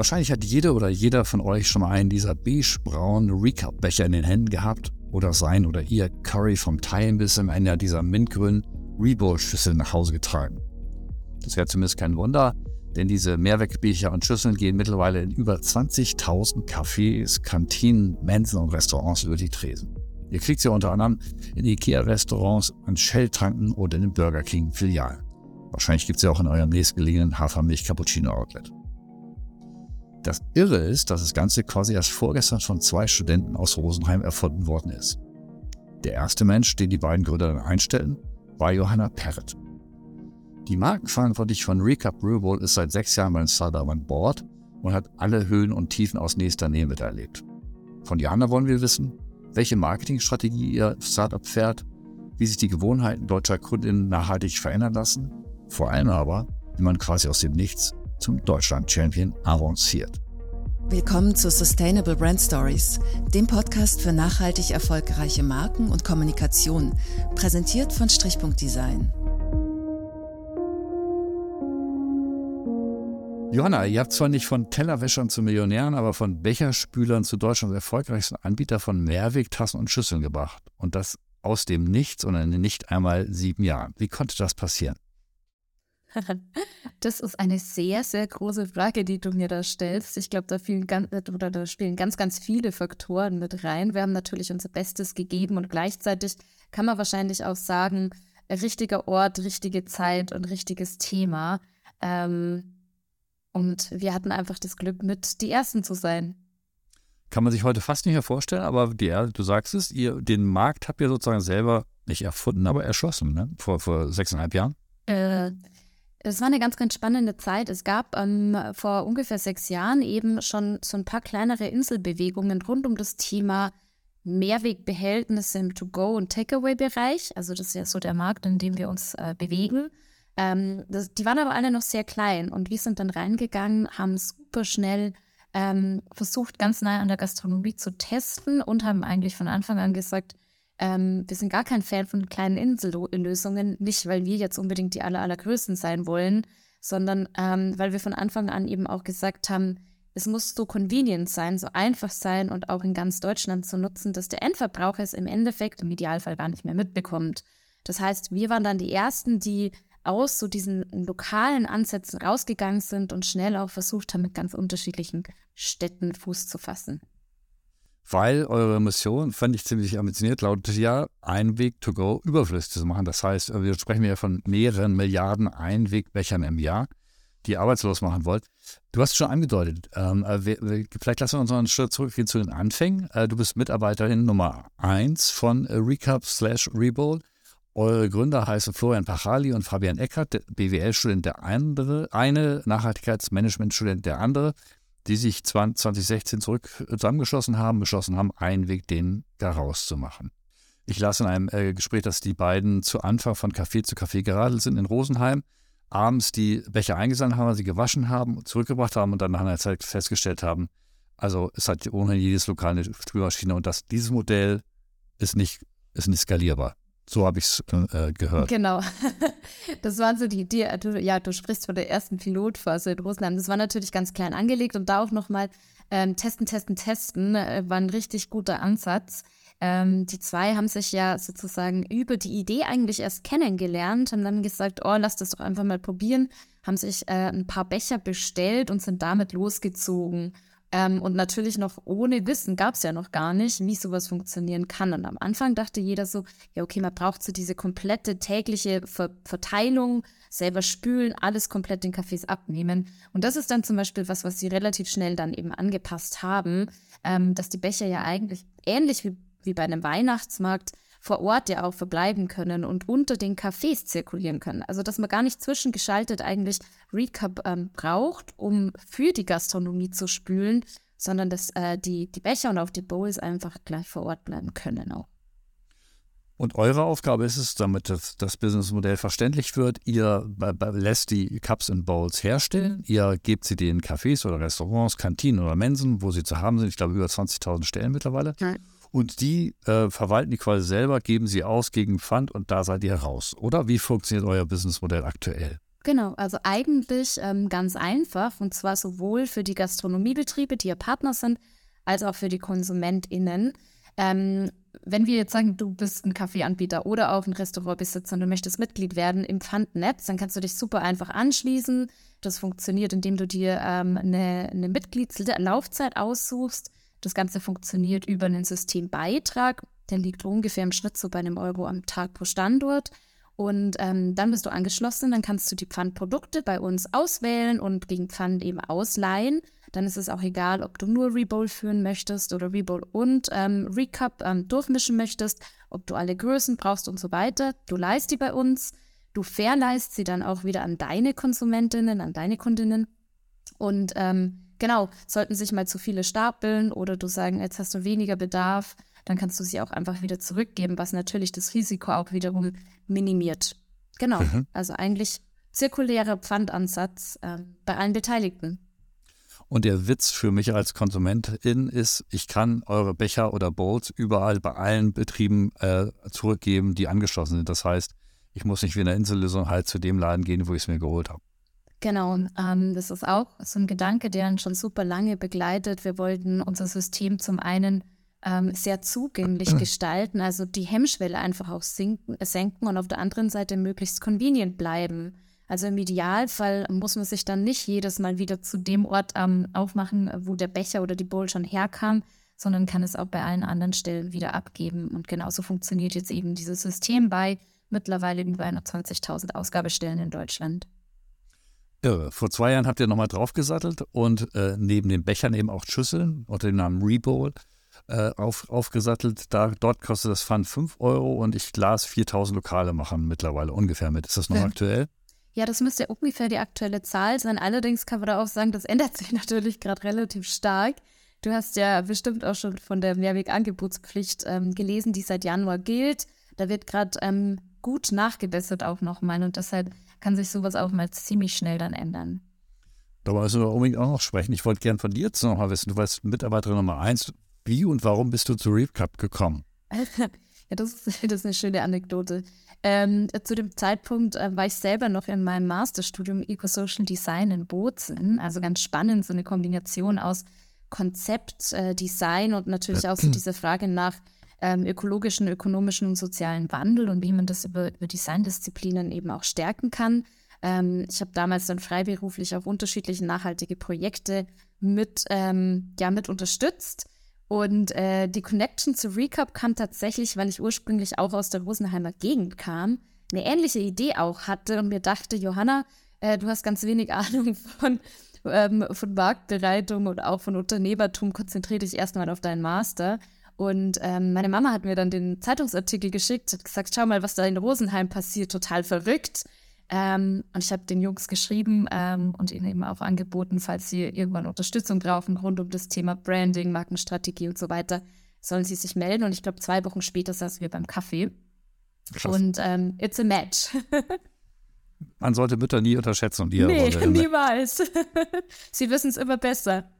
Wahrscheinlich hat jede oder jeder von euch schon mal einen dieser beige-braunen Recap-Becher in den Händen gehabt oder sein oder ihr Curry vom Teilenbiss in einer dieser mintgrünen Rebowl-Schüsseln nach Hause getragen. Das wäre zumindest kein Wunder, denn diese Mehrwegbecher und Schüsseln gehen mittlerweile in über 20.000 Cafés, Kantinen, Mensen und Restaurants über die Tresen. Ihr kriegt sie unter anderem in IKEA-Restaurants, an Shell-Tanken oder in den Burger King-Filialen. Wahrscheinlich gibt es sie auch in eurem nächstgelegenen Hafermilch-Cappuccino-Outlet. Das Irre ist, dass das Ganze quasi erst vorgestern von zwei Studenten aus Rosenheim erfunden worden ist. Der erste Mensch, den die beiden Gründer dann einstellen, war Johanna Perret. Die Markenverantwortliche von Recap Brewbowl ist seit sechs Jahren beim Startup an Bord und hat alle Höhen und Tiefen aus nächster Nähe miterlebt. Von Johanna wollen wir wissen, welche Marketingstrategie ihr Startup fährt, wie sich die Gewohnheiten deutscher Kundinnen nachhaltig verändern lassen, vor allem aber, wie man quasi aus dem Nichts zum Deutschland-Champion avanciert. Willkommen zu Sustainable Brand Stories, dem Podcast für nachhaltig erfolgreiche Marken und Kommunikation, präsentiert von Strichpunkt Design. Johanna, ihr habt zwar nicht von Tellerwäschern zu Millionären, aber von Becherspülern zu Deutschlands erfolgreichsten Anbieter von Mehrwegtassen und Schüsseln gebracht. Und das aus dem Nichts und in nicht einmal sieben Jahren. Wie konnte das passieren? Das ist eine sehr, sehr große Frage, die du mir da stellst. Ich glaube, da, oder da spielen ganz, ganz viele Faktoren mit rein. Wir haben natürlich unser Bestes gegeben und gleichzeitig kann man wahrscheinlich auch sagen, richtiger Ort, richtige Zeit und richtiges Thema. Ähm, und wir hatten einfach das Glück, mit die Ersten zu sein. Kann man sich heute fast nicht mehr vorstellen, aber die, du sagst es, ihr, den Markt habt ihr sozusagen selber nicht erfunden, aber erschlossen, ne? vor, vor sechseinhalb Jahren. Äh, es war eine ganz, ganz spannende Zeit. Es gab ähm, vor ungefähr sechs Jahren eben schon so ein paar kleinere Inselbewegungen rund um das Thema Mehrwegbehältnisse im To-Go- und Takeaway-Bereich. Also das ist ja so der Markt, in dem wir uns äh, bewegen. Ähm, das, die waren aber alle noch sehr klein und wir sind dann reingegangen, haben super schnell ähm, versucht, ganz nah an der Gastronomie zu testen und haben eigentlich von Anfang an gesagt, ähm, wir sind gar kein Fan von kleinen Insellösungen, nicht weil wir jetzt unbedingt die aller, allergrößten sein wollen, sondern ähm, weil wir von Anfang an eben auch gesagt haben, es muss so convenient sein, so einfach sein und auch in ganz Deutschland zu nutzen, dass der Endverbraucher es im Endeffekt im Idealfall gar nicht mehr mitbekommt. Das heißt, wir waren dann die Ersten, die aus so diesen lokalen Ansätzen rausgegangen sind und schnell auch versucht haben, mit ganz unterschiedlichen Städten Fuß zu fassen. Weil eure Mission, fand ich ziemlich ambitioniert, lautet ja, Einweg to go überflüssig zu machen. Das heißt, wir sprechen ja von mehreren Milliarden Einwegbechern im Jahr, die ihr arbeitslos machen wollt. Du hast es schon angedeutet. Ähm, äh, vielleicht lassen wir uns noch einen Schritt zurückgehen zu den Anfängen. Äh, du bist Mitarbeiterin Nummer 1 von äh, Recap slash Rebold. Eure Gründer heißen Florian Pachali und Fabian Eckert, BWL-Student der andere, eine Nachhaltigkeitsmanagement-Student der andere, die sich 2016 zurück zusammengeschlossen haben, beschlossen haben, einen Weg den da rauszumachen. Ich las in einem äh, Gespräch, dass die beiden zu Anfang von Café zu Café geradelt sind in Rosenheim, abends die Becher eingesammelt haben, sie gewaschen haben, zurückgebracht haben und dann nach einer Zeit festgestellt haben, also es hat ohnehin jedes Lokal eine Spülmaschine und das, dieses Modell ist nicht, ist nicht skalierbar. So habe ich es äh, gehört. Genau. Das waren so die, die du, ja, du sprichst von der ersten Pilotphase in Russland. Das war natürlich ganz klein angelegt und da auch nochmal ähm, testen, testen, testen äh, war ein richtig guter Ansatz. Ähm, die zwei haben sich ja sozusagen über die Idee eigentlich erst kennengelernt, haben dann gesagt, oh, lass das doch einfach mal probieren, haben sich äh, ein paar Becher bestellt und sind damit losgezogen. Ähm, und natürlich noch ohne Wissen gab es ja noch gar nicht, wie sowas funktionieren kann. Und am Anfang dachte jeder so, ja, okay, man braucht so diese komplette tägliche Ver Verteilung, selber spülen, alles komplett in Cafés abnehmen. Und das ist dann zum Beispiel was, was sie relativ schnell dann eben angepasst haben, ähm, dass die Becher ja eigentlich ähnlich wie, wie bei einem Weihnachtsmarkt vor Ort ja auch verbleiben können und unter den Cafés zirkulieren können. Also dass man gar nicht zwischengeschaltet eigentlich Recap ähm, braucht, um für die Gastronomie zu spülen, sondern dass äh, die, die Becher und auch die Bowls einfach gleich vor Ort bleiben können auch. Und eure Aufgabe ist es, damit das, das Businessmodell verständlich wird, ihr lässt die Cups und Bowls herstellen, mhm. ihr gebt sie den Cafés oder Restaurants, Kantinen oder Mensen, wo sie zu haben sind, ich glaube über 20.000 Stellen mittlerweile. Ja. Und die äh, verwalten die quasi selber, geben sie aus gegen Pfand und da seid ihr raus. Oder wie funktioniert euer Businessmodell aktuell? Genau, also eigentlich ähm, ganz einfach und zwar sowohl für die Gastronomiebetriebe, die ja Partner sind, als auch für die KonsumentInnen. Ähm, wenn wir jetzt sagen, du bist ein Kaffeeanbieter oder auch ein Restaurantbesitzer und du möchtest Mitglied werden im Pfandnetz, dann kannst du dich super einfach anschließen. Das funktioniert, indem du dir ähm, eine, eine Mitgliedslaufzeit aussuchst. Das Ganze funktioniert über einen Systembeitrag. Der liegt ungefähr im Schnitt so bei einem Euro am Tag pro Standort. Und ähm, dann bist du angeschlossen, dann kannst du die Pfandprodukte bei uns auswählen und gegen Pfand eben ausleihen. Dann ist es auch egal, ob du nur Rebowl führen möchtest oder Rebowl und ähm, Recap ähm, durchmischen möchtest, ob du alle Größen brauchst und so weiter. Du leist die bei uns, du verleihst sie dann auch wieder an deine Konsumentinnen, an deine Kundinnen. Und ähm, genau, sollten sich mal zu viele stapeln oder du sagen, jetzt hast du weniger Bedarf, dann kannst du sie auch einfach wieder zurückgeben, was natürlich das Risiko auch wiederum minimiert. Genau, mhm. also eigentlich zirkulärer Pfandansatz äh, bei allen Beteiligten. Und der Witz für mich als Konsumentin ist, ich kann eure Becher oder Bowls überall bei allen Betrieben äh, zurückgeben, die angeschlossen sind. Das heißt, ich muss nicht wie in der Insellösung halt zu dem Laden gehen, wo ich es mir geholt habe. Genau, ähm, das ist auch so ein Gedanke, der uns schon super lange begleitet. Wir wollten unser System zum einen ähm, sehr zugänglich gestalten, also die Hemmschwelle einfach auch sinken, senken und auf der anderen Seite möglichst convenient bleiben. Also im Idealfall muss man sich dann nicht jedes Mal wieder zu dem Ort ähm, aufmachen, wo der Becher oder die Bowl schon herkam, sondern kann es auch bei allen anderen Stellen wieder abgeben. Und genauso funktioniert jetzt eben dieses System bei mittlerweile über 120.000 Ausgabestellen in Deutschland. Irre. Vor zwei Jahren habt ihr nochmal draufgesattelt und äh, neben den Bechern eben auch Schüsseln unter dem Namen Rebowl äh, auf, aufgesattelt. Da, dort kostet das Pfand 5 Euro und ich las 4000 Lokale machen mittlerweile ungefähr mit. Ist das noch ja. aktuell? Ja, das müsste ungefähr die aktuelle Zahl sein. Allerdings kann man da auch sagen, das ändert sich natürlich gerade relativ stark. Du hast ja bestimmt auch schon von der Mehrwegangebotspflicht ähm, gelesen, die seit Januar gilt. Da wird gerade ähm, gut nachgebessert auch nochmal und deshalb kann sich sowas auch mal ziemlich schnell dann ändern. Da müssen wir unbedingt auch noch sprechen. Ich wollte gern von dir jetzt noch mal wissen. Du warst Mitarbeiterin Nummer eins. Wie und warum bist du zu Recap gekommen? ja, das ist, das ist eine schöne Anekdote. Ähm, zu dem Zeitpunkt äh, war ich selber noch in meinem Masterstudium Eco-Social Design in Bozen. Also ganz spannend, so eine Kombination aus Konzept, äh, Design und natürlich auch so diese Frage nach ähm, ökologischen, ökonomischen und sozialen Wandel und wie man das über, über Designdisziplinen eben auch stärken kann. Ähm, ich habe damals dann freiberuflich auf unterschiedliche nachhaltige Projekte mit, ähm, ja, mit unterstützt. Und äh, die Connection zu Recap kam tatsächlich, weil ich ursprünglich auch aus der Rosenheimer Gegend kam, eine ähnliche Idee auch hatte und mir dachte, Johanna, äh, du hast ganz wenig Ahnung von, ähm, von Marktbereitung und auch von Unternehmertum, konzentriere dich erstmal auf deinen Master. Und ähm, meine Mama hat mir dann den Zeitungsartikel geschickt, hat gesagt, schau mal, was da in Rosenheim passiert, total verrückt. Ähm, und ich habe den Jungs geschrieben ähm, und ihnen eben auch angeboten, falls sie irgendwann Unterstützung brauchen rund um das Thema Branding, Markenstrategie und so weiter, sollen sie sich melden. Und ich glaube, zwei Wochen später saßen wir beim Kaffee. Krass. Und ähm, it's a match. Man sollte Mütter nie unterschätzen und ihre nee, Rolle. niemals. sie wissen es immer besser.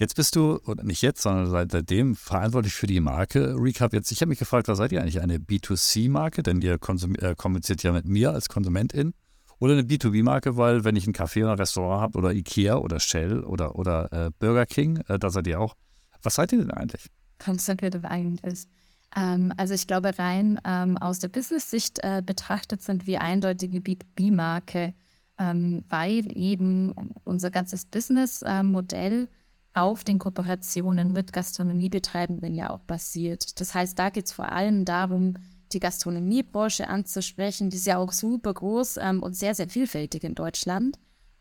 Jetzt bist du, oder nicht jetzt, sondern seit, seitdem verantwortlich für die Marke Recap. Jetzt, ich habe mich gefragt, was seid ihr eigentlich? Eine B2C-Marke? Denn ihr äh, kommuniziert ja mit mir als Konsumentin. Oder eine B2B-Marke, weil wenn ich ein Café oder ein Restaurant habe oder Ikea oder Shell oder, oder äh, Burger King, äh, da seid ihr auch. Was seid ihr denn eigentlich? Concentrative eigentlich. Ähm, also ich glaube, rein ähm, aus der Business-Sicht äh, betrachtet sind wir eindeutige B2B-Marke, ähm, weil eben unser ganzes Business-Modell äh, auf den Kooperationen mit Gastronomiebetreibenden ja auch basiert. Das heißt, da geht es vor allem darum, die Gastronomiebranche anzusprechen. Die ist ja auch super groß ähm, und sehr, sehr vielfältig in Deutschland.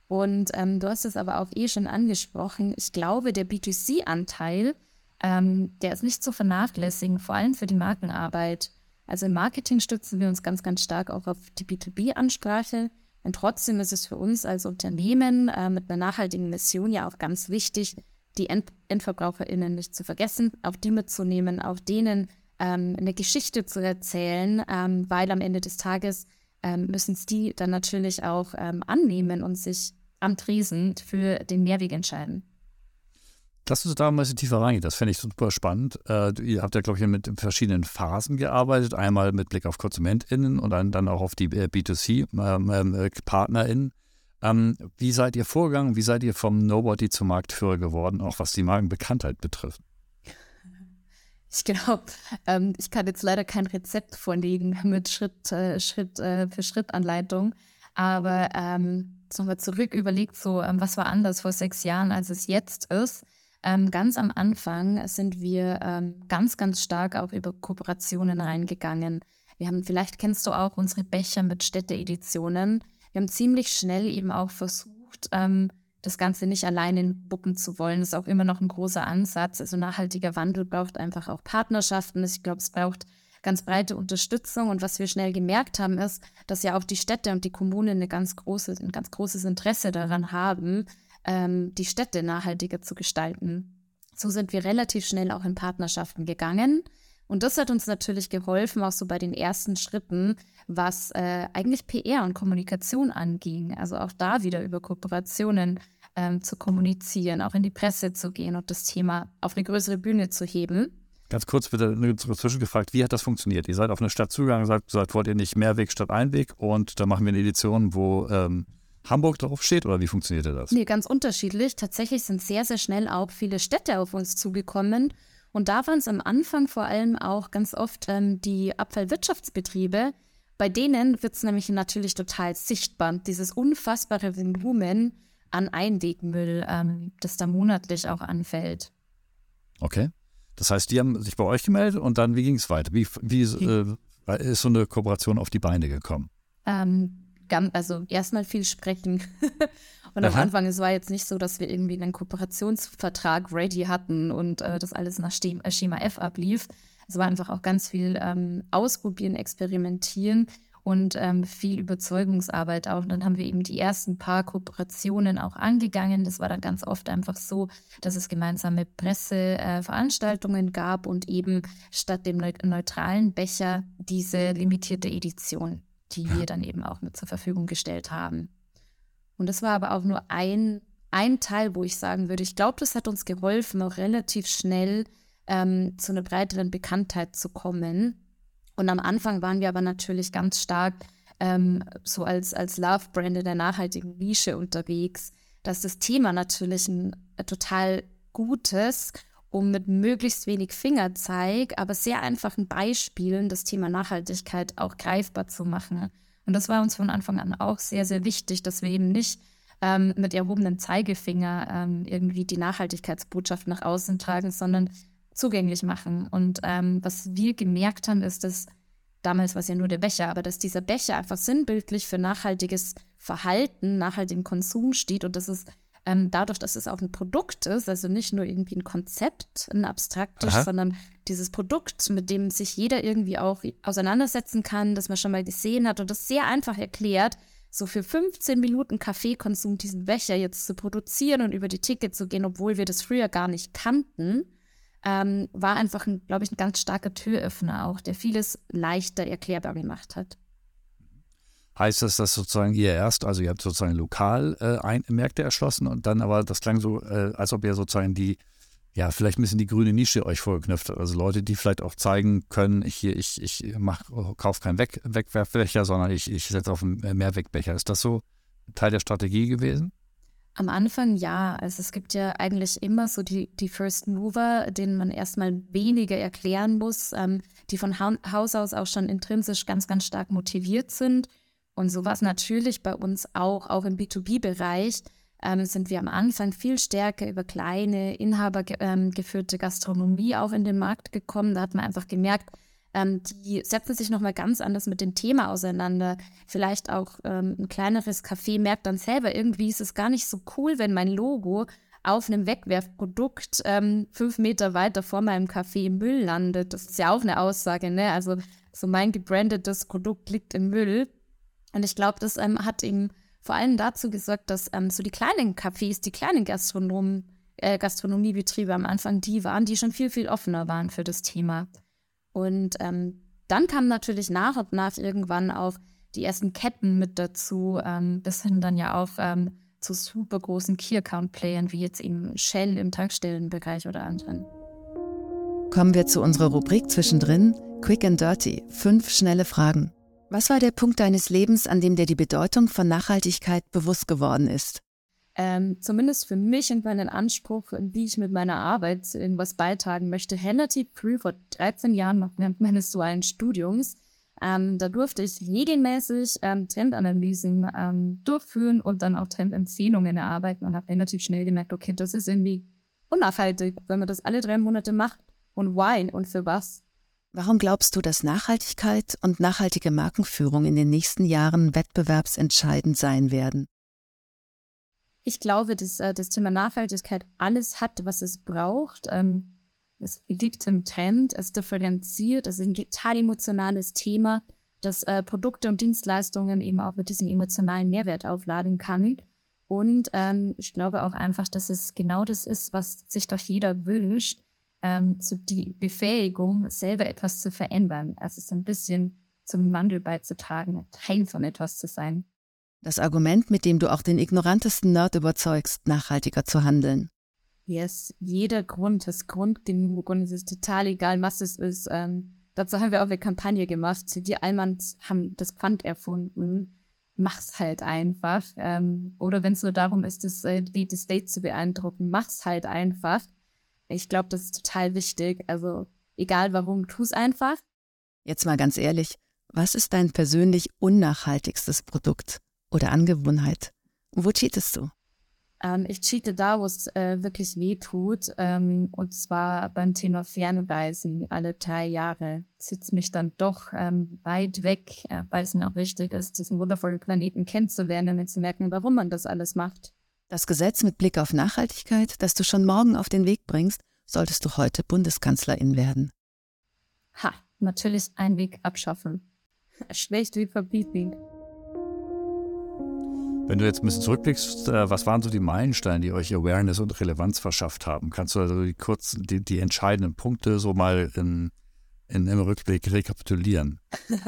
Und ähm, du hast es aber auch eh schon angesprochen. Ich glaube, der B2C-Anteil, ähm, der ist nicht zu vernachlässigen, vor allem für die Markenarbeit. Also im Marketing stützen wir uns ganz, ganz stark auch auf die B2B-Ansprache. Und trotzdem ist es für uns als Unternehmen äh, mit einer nachhaltigen Mission ja auch ganz wichtig, die End EndverbraucherInnen nicht zu vergessen, auch die mitzunehmen, auch denen ähm, eine Geschichte zu erzählen, ähm, weil am Ende des Tages ähm, müssen es die dann natürlich auch ähm, annehmen und sich am Tresen für den Mehrweg entscheiden. Lass uns da mal ein bisschen tiefer reingehen. Das fände ich super spannend. Äh, ihr habt ja, glaube ich, mit verschiedenen Phasen gearbeitet. Einmal mit Blick auf KonsumentInnen und dann, dann auch auf die äh, B2C-PartnerInnen. Ähm, wie seid ihr vorgegangen? Wie seid ihr vom Nobody zum Marktführer geworden, auch was die Markenbekanntheit betrifft? Ich glaube, ähm, ich kann jetzt leider kein Rezept vorlegen mit Schritt, äh, Schritt äh, für Schritt Anleitung. Aber ähm, nochmal zurück überlegt, so ähm, was war anders vor sechs Jahren, als es jetzt ist. Ähm, ganz am Anfang sind wir ähm, ganz, ganz stark auch über Kooperationen reingegangen. Wir haben, vielleicht kennst du auch unsere Becher mit Städteeditionen. Wir haben ziemlich schnell eben auch versucht, ähm, das Ganze nicht alleine buppen zu wollen. Das ist auch immer noch ein großer Ansatz. Also nachhaltiger Wandel braucht einfach auch Partnerschaften. Ich glaube, es braucht ganz breite Unterstützung. Und was wir schnell gemerkt haben, ist, dass ja auch die Städte und die Kommunen eine ganz große, ein ganz großes Interesse daran haben, ähm, die Städte nachhaltiger zu gestalten. So sind wir relativ schnell auch in Partnerschaften gegangen. Und das hat uns natürlich geholfen, auch so bei den ersten Schritten, was äh, eigentlich PR und Kommunikation anging. Also auch da wieder über Kooperationen ähm, zu kommunizieren, auch in die Presse zu gehen und das Thema auf eine größere Bühne zu heben. Ganz kurz bitte zwischengefragt, wie hat das funktioniert? Ihr seid auf eine Stadt zugegangen, sagt, sagt, wollt ihr nicht Mehrweg statt Einweg und da machen wir eine Edition, wo ähm, Hamburg drauf steht oder wie funktionierte das? Nee, ganz unterschiedlich. Tatsächlich sind sehr, sehr schnell auch viele Städte auf uns zugekommen. Und da waren es am Anfang vor allem auch ganz oft ähm, die Abfallwirtschaftsbetriebe. Bei denen wird es nämlich natürlich total sichtbar. Dieses unfassbare Volumen an Einwegmüll, ähm, das da monatlich auch anfällt. Okay. Das heißt, die haben sich bei euch gemeldet und dann, wie ging es weiter? Wie, wie äh, ist so eine Kooperation auf die Beine gekommen? Ähm, also erstmal viel sprechen. und Aha. am Anfang, es war jetzt nicht so, dass wir irgendwie einen Kooperationsvertrag ready hatten und äh, das alles nach äh, Schema F ablief. Es war einfach auch ganz viel ähm, ausprobieren, experimentieren und ähm, viel Überzeugungsarbeit auch. Und dann haben wir eben die ersten paar Kooperationen auch angegangen. Das war dann ganz oft einfach so, dass es gemeinsame Presseveranstaltungen äh, gab und eben statt dem neutralen Becher diese limitierte Edition die wir dann eben auch mit zur Verfügung gestellt haben. Und das war aber auch nur ein, ein Teil, wo ich sagen würde, ich glaube, das hat uns geholfen, auch relativ schnell ähm, zu einer breiteren Bekanntheit zu kommen. Und am Anfang waren wir aber natürlich ganz stark ähm, so als, als Love-Brand in der nachhaltigen Nische unterwegs, dass das Thema natürlich ein total gutes um mit möglichst wenig Fingerzeig, aber sehr einfachen Beispielen das Thema Nachhaltigkeit auch greifbar zu machen. Und das war uns von Anfang an auch sehr, sehr wichtig, dass wir eben nicht ähm, mit erhobenem Zeigefinger ähm, irgendwie die Nachhaltigkeitsbotschaft nach außen tragen, sondern zugänglich machen. Und ähm, was wir gemerkt haben, ist, dass damals war es ja nur der Becher, aber dass dieser Becher einfach sinnbildlich für nachhaltiges Verhalten, nachhaltigen Konsum steht und dass es ähm, dadurch, dass es auch ein Produkt ist, also nicht nur irgendwie ein Konzept, ein abstraktes, sondern dieses Produkt, mit dem sich jeder irgendwie auch auseinandersetzen kann, das man schon mal gesehen hat und das sehr einfach erklärt, so für 15 Minuten Kaffeekonsum diesen Becher jetzt zu produzieren und über die Ticket zu gehen, obwohl wir das früher gar nicht kannten, ähm, war einfach, glaube ich, ein ganz starker Türöffner auch, der vieles leichter erklärbar gemacht hat heißt das, dass sozusagen ihr erst, also ihr habt sozusagen lokal äh, ein, Märkte erschlossen und dann aber das klang so, äh, als ob ihr sozusagen die, ja, vielleicht ein bisschen die grüne Nische euch vorgeknüpft habt. Also Leute, die vielleicht auch zeigen können, ich, ich, ich mach, kaufe keinen Weg, Wegwerfbecher, sondern ich, ich setze auf einen Mehrwegbecher. Ist das so Teil der Strategie gewesen? Am Anfang ja. Also es gibt ja eigentlich immer so die, die First Mover, denen man erstmal weniger erklären muss, ähm, die von Haus aus auch schon intrinsisch ganz, ganz stark motiviert sind und so war es natürlich bei uns auch, auch im B2B-Bereich. Ähm, sind wir am Anfang viel stärker über kleine, inhabergeführte ähm, Gastronomie auch in den Markt gekommen. Da hat man einfach gemerkt, ähm, die setzen sich nochmal ganz anders mit dem Thema auseinander. Vielleicht auch ähm, ein kleineres Café merkt dann selber, irgendwie ist es gar nicht so cool, wenn mein Logo auf einem Wegwerfprodukt ähm, fünf Meter weiter vor meinem Café im Müll landet. Das ist ja auch eine Aussage, ne? Also so mein gebrandetes Produkt liegt im Müll. Und ich glaube, das ähm, hat ihm vor allem dazu gesorgt, dass ähm, so die kleinen Cafés, die kleinen Gastronomen, äh, Gastronomiebetriebe am Anfang die waren, die schon viel, viel offener waren für das Thema. Und ähm, dann kamen natürlich nach und nach irgendwann auch die ersten Ketten mit dazu, ähm, bis hin dann ja auch ähm, zu super großen Key-Account-Playern wie jetzt eben Shell im Tankstellenbereich oder anderen. Kommen wir zu unserer Rubrik zwischendrin, Quick and Dirty, fünf schnelle Fragen. Was war der Punkt deines Lebens, an dem dir die Bedeutung von Nachhaltigkeit bewusst geworden ist? Ähm, zumindest für mich und meinen Anspruch, wie ich mit meiner Arbeit irgendwas beitragen möchte, relativ früh, vor 13 Jahren, während meines dualen Studiums, ähm, da durfte ich regelmäßig ähm, Trendanalysen ähm, durchführen und dann auch Trendempfehlungen erarbeiten und habe relativ schnell gemerkt, okay, das ist irgendwie unnachhaltig, wenn man das alle drei Monate macht. Und why und für was? Warum glaubst du, dass Nachhaltigkeit und nachhaltige Markenführung in den nächsten Jahren wettbewerbsentscheidend sein werden? Ich glaube, dass äh, das Thema Nachhaltigkeit alles hat, was es braucht. Ähm, es liegt im Trend, es differenziert, es ist ein total emotionales Thema, das äh, Produkte und Dienstleistungen eben auch mit diesem emotionalen Mehrwert aufladen kann. Und ähm, ich glaube auch einfach, dass es genau das ist, was sich doch jeder wünscht, ähm, zu die Befähigung, selber etwas zu verändern. Also es ein bisschen zum Wandel beizutragen, Teil von etwas zu sein. Das Argument, mit dem du auch den ignorantesten Nerd überzeugst, nachhaltiger zu handeln. Yes, jeder Grund ist Grund genug und es ist total egal, was es ist. Ähm, dazu haben wir auch eine Kampagne gemacht. Die Allmanns haben das Pfand erfunden. Mach's halt einfach. Ähm, oder wenn es nur darum ist, das äh, die State zu beeindrucken, mach's halt einfach. Ich glaube, das ist total wichtig. Also egal warum, tu's einfach. Jetzt mal ganz ehrlich, was ist dein persönlich unnachhaltigstes Produkt oder Angewohnheit? Wo cheatest du? Ähm, ich cheate da, wo es äh, wirklich weh tut. Ähm, und zwar beim Thema Fernreisen alle drei Jahre. Zieht mich dann doch ähm, weit weg, äh, weil es mir auch wichtig ist, diesen wundervollen Planeten kennenzulernen und zu merken, warum man das alles macht. Das Gesetz mit Blick auf Nachhaltigkeit, das du schon morgen auf den Weg bringst, solltest du heute Bundeskanzlerin werden. Ha, natürlich einen Weg abschaffen. Schlecht wie verbieten. Wenn du jetzt ein bisschen zurückblickst, äh, was waren so die Meilensteine, die euch Awareness und Relevanz verschafft haben? Kannst du also die, kurz die, die entscheidenden Punkte so mal in, in, im Rückblick rekapitulieren?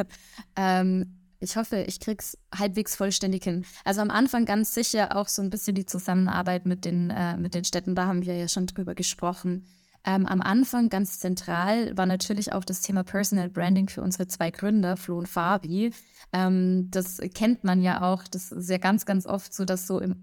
ähm, ich hoffe, ich krieg's halbwegs vollständig hin. Also am Anfang ganz sicher auch so ein bisschen die Zusammenarbeit mit den, äh, mit den Städten, da haben wir ja schon drüber gesprochen. Ähm, am Anfang ganz zentral war natürlich auch das Thema Personal Branding für unsere zwei Gründer, Flo und Fabi. Ähm, das kennt man ja auch. Das ist ja ganz, ganz oft so, dass so im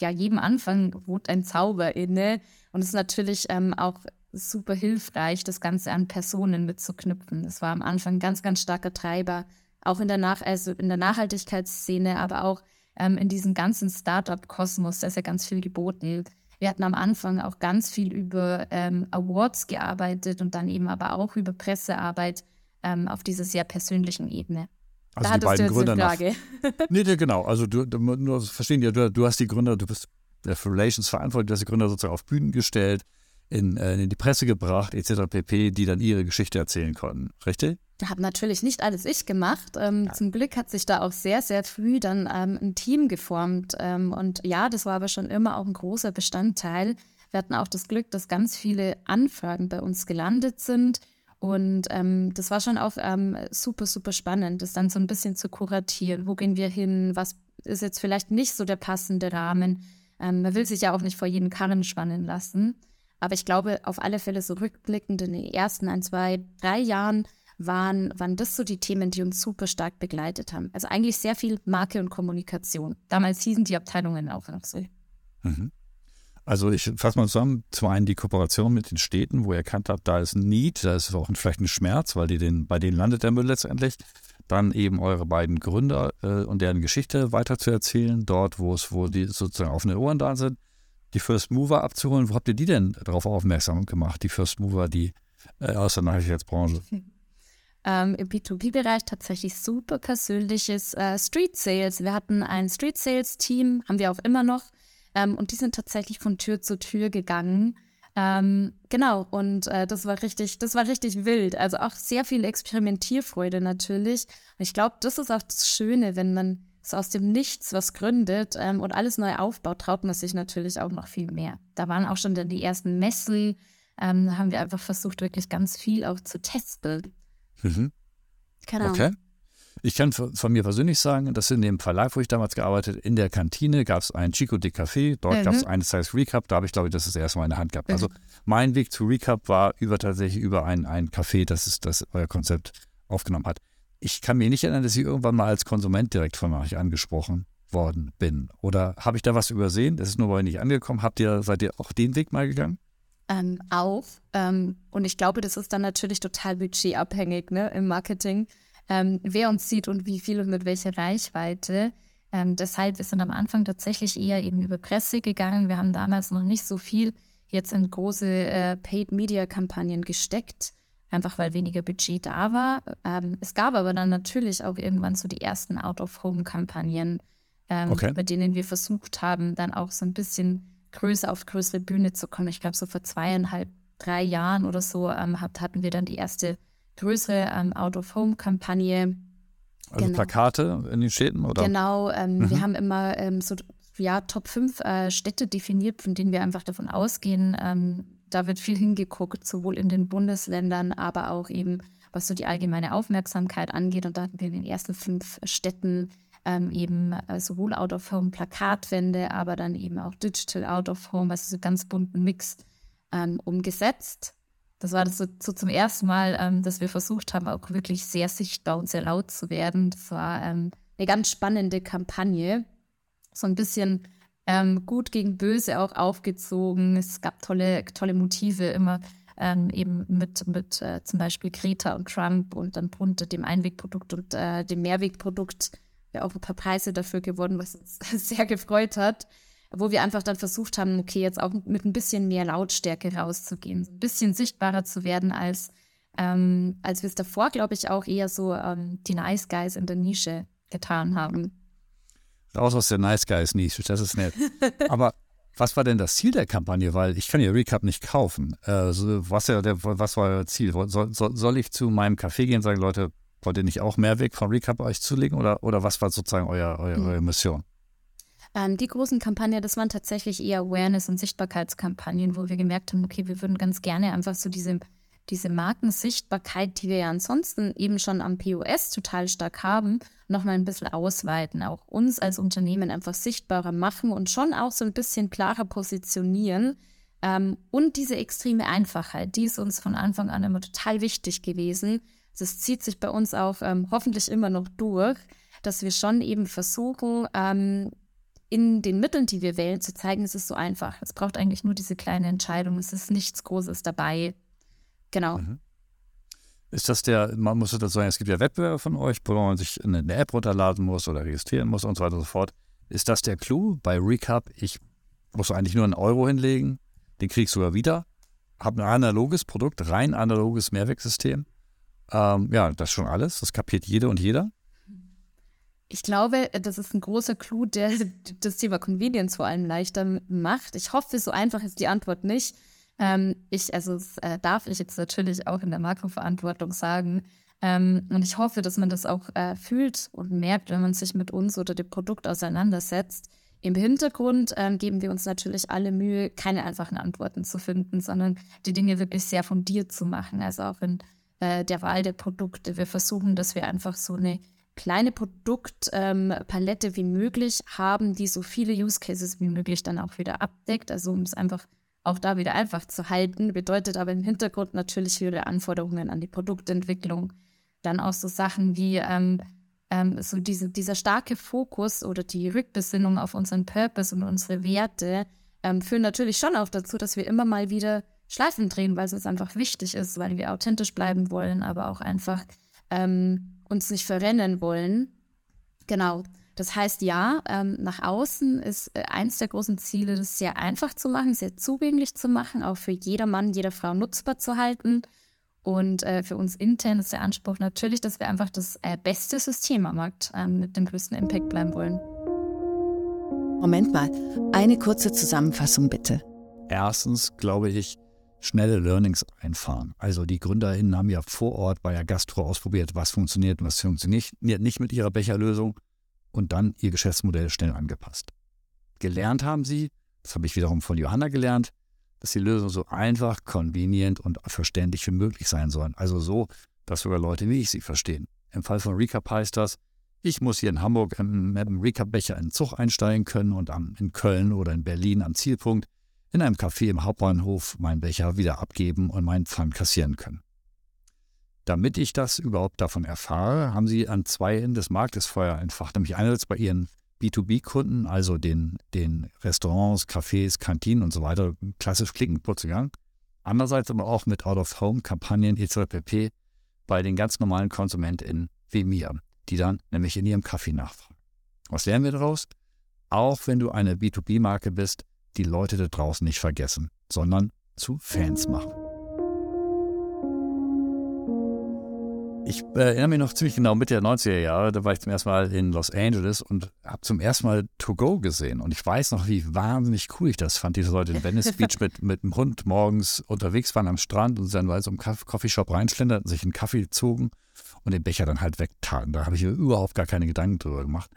ja, jedem Anfang wohnt ein Zauber inne. Und es ist natürlich ähm, auch super hilfreich, das Ganze an Personen mitzuknüpfen. Das war am Anfang ein ganz, ganz starker Treiber, auch in der, Nach also in der Nachhaltigkeitsszene, aber auch ähm, in diesem ganzen Startup-Kosmos, da ist ja ganz viel geboten. Wir hatten am Anfang auch ganz viel über ähm, Awards gearbeitet und dann eben aber auch über Pressearbeit ähm, auf dieser sehr persönlichen Ebene. Also da die beiden Gründer eine Frage. Nach, nee, genau. Also du, du, du verstehen ja, du, du hast die Gründer, du bist der für Relations verantwortlich, du hast die Gründer sozusagen auf Bühnen gestellt, in, äh, in die Presse gebracht, etc. pp., die dann ihre Geschichte erzählen konnten. Richtig? habe natürlich nicht alles ich gemacht. Ähm, ja. Zum Glück hat sich da auch sehr, sehr früh dann ähm, ein Team geformt. Ähm, und ja, das war aber schon immer auch ein großer Bestandteil. Wir hatten auch das Glück, dass ganz viele Anfragen bei uns gelandet sind. Und ähm, das war schon auch ähm, super, super spannend, das dann so ein bisschen zu kuratieren. Wo gehen wir hin? Was ist jetzt vielleicht nicht so der passende Rahmen? Ähm, man will sich ja auch nicht vor jeden Karren spannen lassen. Aber ich glaube, auf alle Fälle so rückblickend in den ersten ein, zwei, drei Jahren waren, waren das so die Themen, die uns super stark begleitet haben. Also eigentlich sehr viel Marke und Kommunikation. Damals hießen die Abteilungen auch noch so. Mhm. Also ich fasse mal zusammen, zum einen die Kooperation mit den Städten, wo ihr erkannt habt, da ist ein Need, da ist auch vielleicht ein Schmerz, weil die den, bei denen landet der Müll letztendlich. Dann eben eure beiden Gründer äh, und deren Geschichte weiter zu erzählen, dort, wo es, wo die sozusagen offene Ohren da sind, die First Mover abzuholen. Wo habt ihr die denn darauf aufmerksam gemacht, die First Mover, die äh, aus der Nachrichtenbranche? ähm, im B2B-Bereich tatsächlich super persönliches äh, Street Sales. Wir hatten ein Street Sales Team, haben wir auch immer noch, ähm, und die sind tatsächlich von Tür zu Tür gegangen. Ähm, genau, und äh, das war richtig, das war richtig wild. Also auch sehr viel Experimentierfreude natürlich. Und ich glaube, das ist auch das Schöne, wenn man so aus dem Nichts was gründet ähm, und alles neu aufbaut, traut man sich natürlich auch noch viel mehr. Da waren auch schon die ersten Messen, ähm, haben wir einfach versucht, wirklich ganz viel auch zu testen. Mhm. Keine Ahnung. Okay. Ich kann von mir persönlich sagen, dass in dem Verlag, wo ich damals gearbeitet in der Kantine gab es ein Chico de Café. Dort mhm. gab es eine Size Recap. Da habe ich, glaube ich, das ist erste Mal in der Hand gehabt. Mhm. Also mein Weg zu Recap war über tatsächlich über ein, ein Café, das ist das euer Konzept aufgenommen hat. Ich kann mich nicht erinnern, dass ich irgendwann mal als Konsument direkt von euch angesprochen worden bin. Oder habe ich da was übersehen? Das ist nur bei nicht angekommen. Habt ihr, seid ihr auch den Weg mal gegangen? Ähm, auch. Ähm, und ich glaube, das ist dann natürlich total budgetabhängig ne, im Marketing ähm, wer uns sieht und wie viel und mit welcher Reichweite. Ähm, deshalb, wir sind am Anfang tatsächlich eher eben über Presse gegangen. Wir haben damals noch nicht so viel jetzt in große äh, Paid-Media-Kampagnen gesteckt, einfach weil weniger Budget da war. Ähm, es gab aber dann natürlich auch irgendwann so die ersten Out-of-Home-Kampagnen, ähm, okay. bei denen wir versucht haben, dann auch so ein bisschen größer auf größere Bühne zu kommen. Ich glaube, so vor zweieinhalb, drei Jahren oder so ähm, hatten wir dann die erste größere ähm, Out-of-Home-Kampagne. Also genau. Plakate in den Städten, oder? Genau, ähm, mhm. wir haben immer ähm, so ja, Top 5 äh, Städte definiert, von denen wir einfach davon ausgehen, da wird viel hingeguckt, sowohl in den Bundesländern, aber auch eben, was so die allgemeine Aufmerksamkeit angeht. Und da hatten wir in den ersten fünf Städten ähm, eben äh, sowohl Out-of-Home Plakatwände, aber dann eben auch Digital Out-of-Home, also so ganz bunten Mix ähm, umgesetzt. Das war das so, so zum ersten Mal, ähm, dass wir versucht haben, auch wirklich sehr sichtbar und sehr laut zu werden. Das war ähm, eine ganz spannende Kampagne. So ein bisschen ähm, gut gegen böse auch aufgezogen. Es gab tolle, tolle Motive immer. Ähm, eben mit, mit äh, zum Beispiel Greta und Trump und dann drunter dem Einwegprodukt und äh, dem Mehrwegprodukt. Wir auch ein paar Preise dafür gewonnen, was uns sehr gefreut hat wo wir einfach dann versucht haben, okay, jetzt auch mit ein bisschen mehr Lautstärke rauszugehen, ein bisschen sichtbarer zu werden, als, ähm, als wir es davor, glaube ich, auch eher so ähm, die Nice Guys in der Nische getan haben. Raus aus der Nice Guys Nische, das ist nett. Aber was war denn das Ziel der Kampagne? Weil ich kann ja Recap nicht kaufen. Äh, was, ja der, was war euer Ziel? Soll, soll, soll ich zu meinem Café gehen und sagen, Leute, wollt ihr nicht auch Mehrweg von Recap euch zulegen? Oder, oder was war sozusagen euer, euer, mhm. eure Mission? Ähm, die großen Kampagnen, das waren tatsächlich eher Awareness- und Sichtbarkeitskampagnen, wo wir gemerkt haben, okay, wir würden ganz gerne einfach so diese, diese Markensichtbarkeit, die wir ja ansonsten eben schon am POS total stark haben, nochmal ein bisschen ausweiten, auch uns als Unternehmen einfach sichtbarer machen und schon auch so ein bisschen klarer positionieren. Ähm, und diese extreme Einfachheit, die ist uns von Anfang an immer total wichtig gewesen. Das zieht sich bei uns auch ähm, hoffentlich immer noch durch, dass wir schon eben versuchen, ähm, in den Mitteln, die wir wählen, zu zeigen, es ist so einfach. Es braucht eigentlich nur diese kleine Entscheidung. Es ist nichts Großes dabei. Genau. Mhm. Ist das der, man muss dazu sagen, es gibt ja Wettbewerber von euch, wo man sich eine App runterladen muss oder registrieren muss und so weiter und so fort. Ist das der Clou bei Recap? Ich muss eigentlich nur einen Euro hinlegen, den kriegst du ja wieder, habe ein analoges Produkt, rein analoges Mehrwegsystem. Ähm, ja, das ist schon alles, das kapiert jede und jeder. Ich glaube, das ist ein großer Clou, der das Thema Convenience vor allem leichter macht. Ich hoffe, so einfach ist die Antwort nicht. Ähm, ich, also das äh, darf ich jetzt natürlich auch in der Makroverantwortung sagen. Ähm, und ich hoffe, dass man das auch äh, fühlt und merkt, wenn man sich mit uns oder dem Produkt auseinandersetzt. Im Hintergrund ähm, geben wir uns natürlich alle Mühe, keine einfachen Antworten zu finden, sondern die Dinge wirklich sehr fundiert zu machen. Also auch in äh, der Wahl der Produkte. Wir versuchen, dass wir einfach so eine kleine Produktpalette ähm, wie möglich haben, die so viele Use Cases wie möglich dann auch wieder abdeckt. Also um es einfach auch da wieder einfach zu halten, bedeutet aber im Hintergrund natürlich höhere Anforderungen an die Produktentwicklung. Dann auch so Sachen wie ähm, ähm, so diese, dieser starke Fokus oder die Rückbesinnung auf unseren Purpose und unsere Werte ähm, führen natürlich schon auch dazu, dass wir immer mal wieder Schleifen drehen, weil es uns einfach wichtig ist, weil wir authentisch bleiben wollen, aber auch einfach ähm, uns nicht verrennen wollen. Genau. Das heißt, ja, ähm, nach außen ist äh, eins der großen Ziele, das sehr einfach zu machen, sehr zugänglich zu machen, auch für jeder Mann, jede Frau nutzbar zu halten. Und äh, für uns intern ist der Anspruch natürlich, dass wir einfach das äh, beste System am Markt äh, mit dem größten Impact bleiben wollen. Moment mal, eine kurze Zusammenfassung bitte. Erstens glaube ich, schnelle Learnings einfahren. Also die GründerInnen haben ja vor Ort bei der Gastro ausprobiert, was funktioniert und was funktioniert nicht mit ihrer Becherlösung und dann ihr Geschäftsmodell schnell angepasst. Gelernt haben sie, das habe ich wiederum von Johanna gelernt, dass die Lösung so einfach, convenient und verständlich wie möglich sein soll. Also so, dass sogar Leute wie ich sie verstehen. Im Fall von Recap heißt das, ich muss hier in Hamburg mit einem Recap-Becher in den Zug einsteigen können und in Köln oder in Berlin am Zielpunkt in einem Café im Hauptbahnhof meinen Becher wieder abgeben und meinen Pfand kassieren können. Damit ich das überhaupt davon erfahre, haben sie an zwei Enden des Marktes Feuer entfacht, nämlich einerseits bei ihren B2B-Kunden, also den, den Restaurants, Cafés, Kantinen und so weiter, klassisch Klickenputzegang. Andererseits aber auch mit Out-of-Home-Kampagnen etc. pp. bei den ganz normalen KonsumentInnen wie mir, die dann nämlich in ihrem Kaffee nachfragen. Was lernen wir daraus? Auch wenn du eine B2B-Marke bist, die Leute da draußen nicht vergessen, sondern zu Fans machen. Ich äh, erinnere mich noch ziemlich genau Mitte der 90er Jahre, da war ich zum ersten Mal in Los Angeles und habe zum ersten Mal To Go gesehen. Und ich weiß noch, wie wahnsinnig cool ich das fand, diese Leute in Venice Beach mit, mit dem Hund morgens unterwegs waren am Strand und dann mal so im Coffeeshop reinschlenderten, sich einen Kaffee zogen und den Becher dann halt wegtaten. Da habe ich mir überhaupt gar keine Gedanken drüber gemacht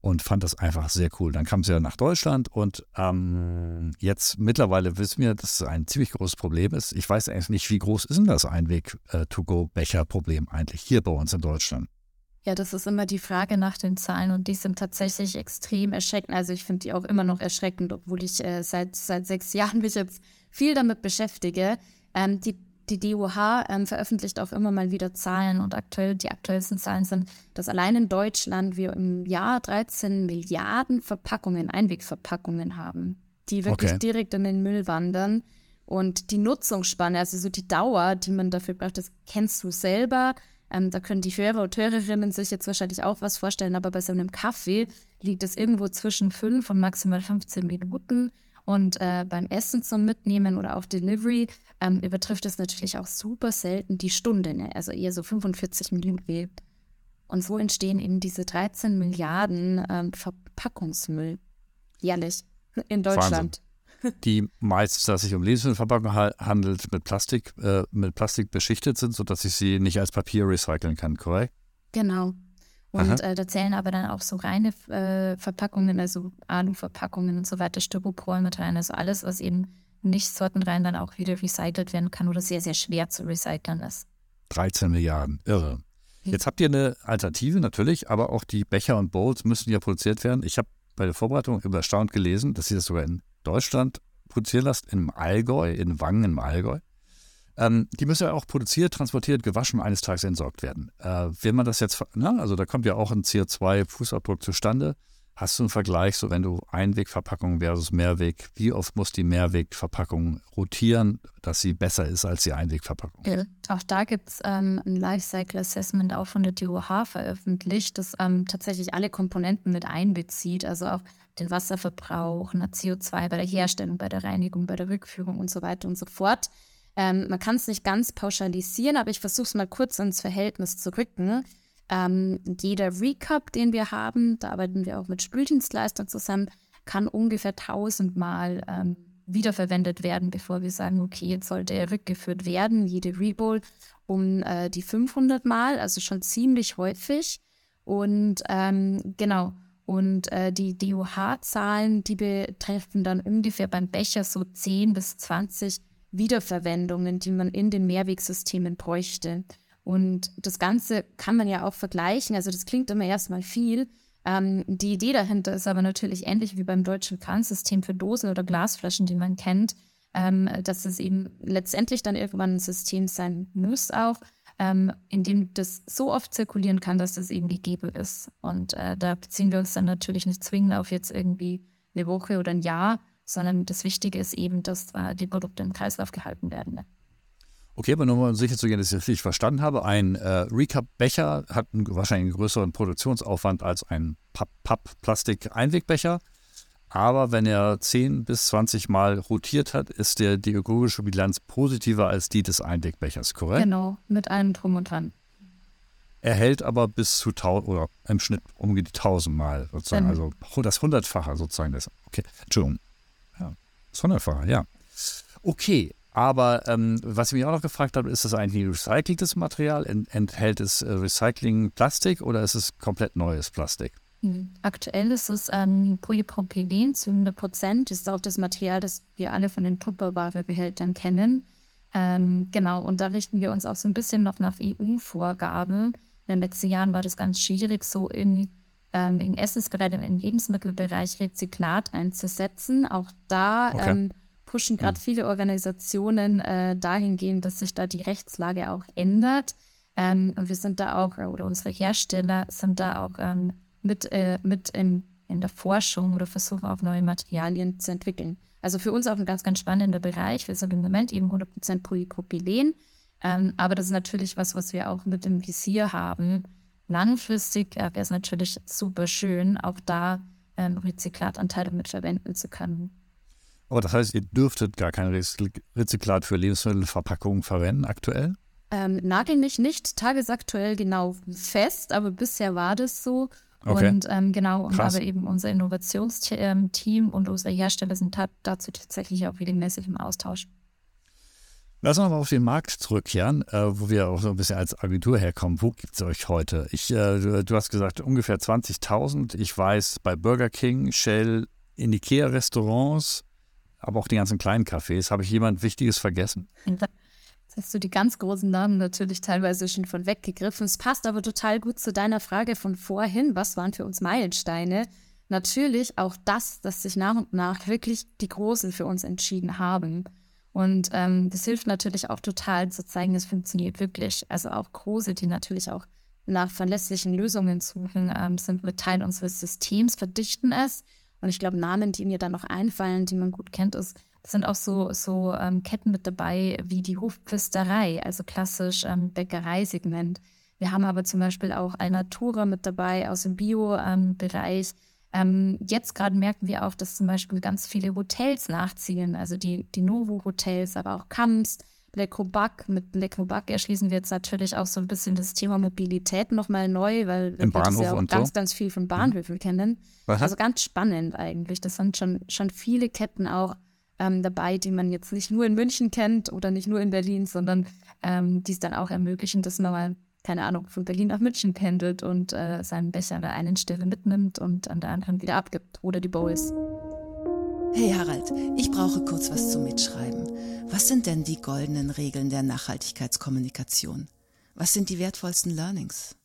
und fand das einfach sehr cool. Dann kam es ja nach Deutschland und ähm, jetzt mittlerweile wissen wir, dass es ein ziemlich großes Problem ist. Ich weiß eigentlich nicht, wie groß ist denn das Einweg-to-go-Becher-Problem eigentlich hier bei uns in Deutschland? Ja, das ist immer die Frage nach den Zahlen und die sind tatsächlich extrem erschreckend. Also ich finde die auch immer noch erschreckend, obwohl ich äh, seit, seit sechs Jahren mich jetzt viel damit beschäftige. Ähm, die die DOH ähm, veröffentlicht auch immer mal wieder Zahlen und aktuell, die aktuellsten Zahlen sind, dass allein in Deutschland wir im Jahr 13 Milliarden Verpackungen, Einwegverpackungen haben, die wirklich okay. direkt in den Müll wandern. Und die Nutzungsspanne, also so die Dauer, die man dafür braucht, das kennst du selber. Ähm, da können die Hörer und Hörerinnen sich jetzt wahrscheinlich auch was vorstellen, aber bei so einem Kaffee liegt es irgendwo zwischen 5 und maximal 15 Minuten. Und äh, beim Essen zum Mitnehmen oder auf Delivery ähm, übertrifft es natürlich auch super selten die Stunde, ne? also eher so 45 Minuten. Und so entstehen eben diese 13 Milliarden ähm, Verpackungsmüll jährlich in Deutschland. Wahnsinn. Die meist, dass sich um Lebensmittelverpackungen handelt, mit Plastik, äh, mit Plastik beschichtet sind, sodass ich sie nicht als Papier recyceln kann, korrekt? Genau. Und äh, da zählen aber dann auch so reine äh, Verpackungen, also Aluverpackungen und so weiter, Styropor mit rein. Also alles, was eben nicht sortenrein dann auch wieder recycelt werden kann oder sehr, sehr schwer zu recyceln ist. 13 Milliarden, irre. Jetzt habt ihr eine Alternative natürlich, aber auch die Becher und Bowls müssen ja produziert werden. Ich habe bei der Vorbereitung überstaunt gelesen, dass ihr das sogar in Deutschland produzieren lasst, im Allgäu, in Wangen im Allgäu. Ähm, die müssen ja auch produziert, transportiert, gewaschen, eines Tages entsorgt werden. Äh, wenn man das jetzt, na, also da kommt ja auch ein CO2-Fußabdruck zustande. Hast du einen Vergleich, so wenn du Einwegverpackung versus Mehrweg, wie oft muss die Mehrwegverpackung rotieren, dass sie besser ist als die Einwegverpackung? Ja, auch da gibt es ähm, ein Lifecycle Assessment auch von der DOH veröffentlicht, das ähm, tatsächlich alle Komponenten mit einbezieht, also auch den Wasserverbrauch, CO2 bei der Herstellung, bei der Reinigung, bei der Rückführung und so weiter und so fort. Ähm, man kann es nicht ganz pauschalisieren, aber ich versuche es mal kurz ins Verhältnis zu rücken. Ähm, jeder Recap, den wir haben, da arbeiten wir auch mit Spüldienstleistern zusammen, kann ungefähr 1000 Mal ähm, wiederverwendet werden, bevor wir sagen, okay, jetzt sollte er rückgeführt werden, jede Rebowl um äh, die 500 Mal, also schon ziemlich häufig. Und ähm, genau, und äh, die DOH-Zahlen, die betreffen dann ungefähr beim Becher so 10 bis 20 Wiederverwendungen, die man in den Mehrwegsystemen bräuchte. Und das Ganze kann man ja auch vergleichen. Also das klingt immer erstmal viel. Ähm, die Idee dahinter ist aber natürlich ähnlich wie beim deutschen Kahnsystem für Dosen oder Glasflaschen, die man kennt, ähm, dass es eben letztendlich dann irgendwann ein System sein muss auch, ähm, in dem das so oft zirkulieren kann, dass das eben gegeben ist. Und äh, da beziehen wir uns dann natürlich nicht zwingend auf jetzt irgendwie eine Woche oder ein Jahr, sondern das Wichtige ist eben, dass äh, die Produkte im Kreislauf gehalten werden. Ne? Okay, aber nur um sicher zu gehen, dass ich das richtig verstanden habe, ein äh, Recap-Becher hat einen, wahrscheinlich einen größeren Produktionsaufwand als ein Papp-Plastik-Einwegbecher. Aber wenn er 10 bis 20 Mal rotiert hat, ist der, die ökologische Bilanz positiver als die des Einwegbechers, korrekt? Genau, mit einem Drum und Dran. Er hält aber bis zu 1000 oder im Schnitt um die 1000 Mal sozusagen, ähm. also das Hundertfache sozusagen. Okay, Entschuldigung. Hundertfache, ja. Okay, aber ähm, was ich mich auch noch gefragt habe, ist das eigentlich recyceltes Material? Enthält es äh, Recycling-Plastik oder ist es komplett neues Plastik? Hm, aktuell ist es ähm, Polypropylen zu 100 Prozent. Das ist auch das Material, das wir alle von den Tupperware-Behältern kennen. Ähm, genau, und da richten wir uns auch so ein bisschen noch nach EU-Vorgaben. In den letzten Jahren war das ganz schwierig, so in, ähm, in Essensgeräten, im Lebensmittelbereich Rezyklat einzusetzen. Auch da okay. ähm, pushen gerade viele Organisationen äh, dahingehend, dass sich da die Rechtslage auch ändert. Ähm, und wir sind da auch, oder unsere Hersteller sind da auch ähm, mit, äh, mit im, in der Forschung oder versuchen auch neue Materialien zu entwickeln. Also für uns auch ein ganz, ganz spannender Bereich. Wir sind im Moment eben 100% Polypropylen. Ähm, aber das ist natürlich was, was wir auch mit dem Visier haben. Langfristig äh, wäre es natürlich super schön, auch da ähm, Rezyklatanteile mit verwenden zu können. Aber das heißt, ihr dürftet gar kein Rezyklat für Lebensmittelverpackungen verwenden aktuell? Ähm, nagel mich nicht tagesaktuell genau fest, aber bisher war das so. Okay. Und ähm, genau, und aber eben unser Innovationsteam und unsere Hersteller sind dazu tatsächlich auch regelmäßig im Austausch. Lass uns mal auf den Markt zurückkehren, äh, wo wir auch so ein bisschen als Agentur herkommen. Wo gibt es euch heute? Ich, äh, du, hast gesagt ungefähr 20.000. Ich weiß, bei Burger King, Shell, in Ikea-Restaurants, aber auch die ganzen kleinen Cafés. Habe ich jemand Wichtiges vergessen? Jetzt hast du die ganz großen Namen natürlich teilweise schon von weggegriffen. Es passt aber total gut zu deiner Frage von vorhin. Was waren für uns Meilensteine? Natürlich auch das, dass sich nach und nach wirklich die Großen für uns entschieden haben. Und ähm, das hilft natürlich auch total zu zeigen, es funktioniert wirklich. Also auch Große, die natürlich auch nach verlässlichen Lösungen suchen, ähm, sind mit Teil unseres Systems, verdichten es. Und ich glaube, Namen, die mir dann noch einfallen, die man gut kennt, ist sind auch so, so ähm, Ketten mit dabei wie die Hofpfisterei, also klassisch ähm, Bäckereisegment. Wir haben aber zum Beispiel auch Alnatura mit dabei aus dem Bio-Bereich. Ähm, jetzt gerade merken wir auch, dass zum Beispiel ganz viele Hotels nachziehen, also die, die Novo-Hotels, aber auch Kamps, Lecrobac. Mit Lecrobac erschließen wir jetzt natürlich auch so ein bisschen das Thema Mobilität nochmal neu, weil wir das ja auch ganz, so? ganz viel von Bahnhöfen mhm. kennen. Was also ganz spannend eigentlich. Das sind schon, schon viele Ketten auch ähm, dabei, die man jetzt nicht nur in München kennt oder nicht nur in Berlin, sondern ähm, die es dann auch ermöglichen, dass man mal, keine Ahnung, von Berlin nach München pendelt und äh, seinen Becher an der einen Stelle mitnimmt und an der anderen wieder abgibt oder die Bowls. Hey Harald, ich brauche kurz was zum Mitschreiben. Was sind denn die goldenen Regeln der Nachhaltigkeitskommunikation? Was sind die wertvollsten Learnings?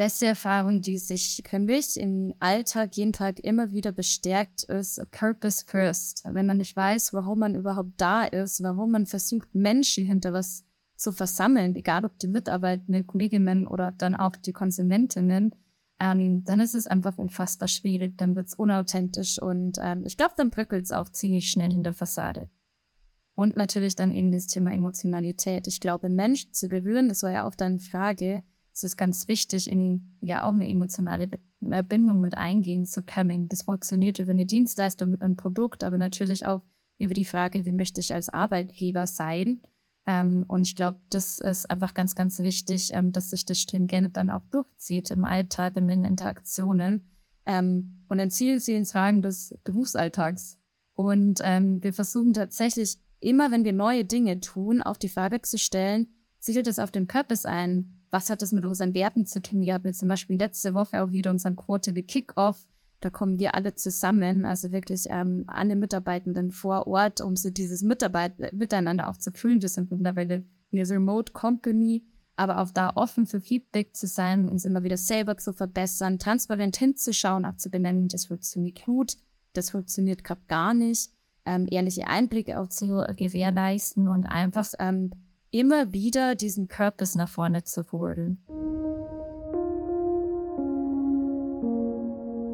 beste Erfahrung, die sich für mich im Alltag jeden Tag immer wieder bestärkt, ist Purpose First. Wenn man nicht weiß, warum man überhaupt da ist, warum man versucht, Menschen hinter was zu versammeln, egal ob die Mitarbeitenden, Kolleginnen oder dann auch die Konsumentinnen, ähm, dann ist es einfach unfassbar schwierig, dann wird es unauthentisch und ähm, ich glaube, dann bröckelt es auch ziemlich schnell in der Fassade. Und natürlich dann eben das Thema Emotionalität. Ich glaube, Menschen zu berühren, das war ja auch deine Frage, es ist ganz wichtig, in ja auch eine emotionale Bindung mit eingehen zu können. Das funktioniert über eine Dienstleistung, über ein Produkt, aber natürlich auch über die Frage, wie möchte ich als Arbeitgeber sein. Ähm, und ich glaube, das ist einfach ganz, ganz wichtig, ähm, dass sich das stringent dann auch durchzieht im Alltag, in den Interaktionen ähm, und ein Ziel sehen Fragen des Berufsalltags. Und ähm, wir versuchen tatsächlich immer, wenn wir neue Dinge tun, auch die Frage zu stellen, zielt es auf den Purpose ein? was hat das mit unseren Werten zu tun? Wir hatten zum Beispiel letzte Woche auch wieder unseren Quarterly Kickoff. Da kommen wir alle zusammen, also wirklich ähm, alle Mitarbeitenden vor Ort, um so dieses Mitarbeit Miteinander auch zu fühlen. Wir sind mittlerweile eine Remote Company, aber auch da offen für Feedback zu sein, uns immer wieder selber zu verbessern, transparent hinzuschauen, auch zu benennen, das funktioniert gut, das funktioniert gerade gar nicht, ähm, ehrliche Einblicke auch zu gewährleisten und einfach ähm, immer wieder diesen Purpose nach vorne zu holen.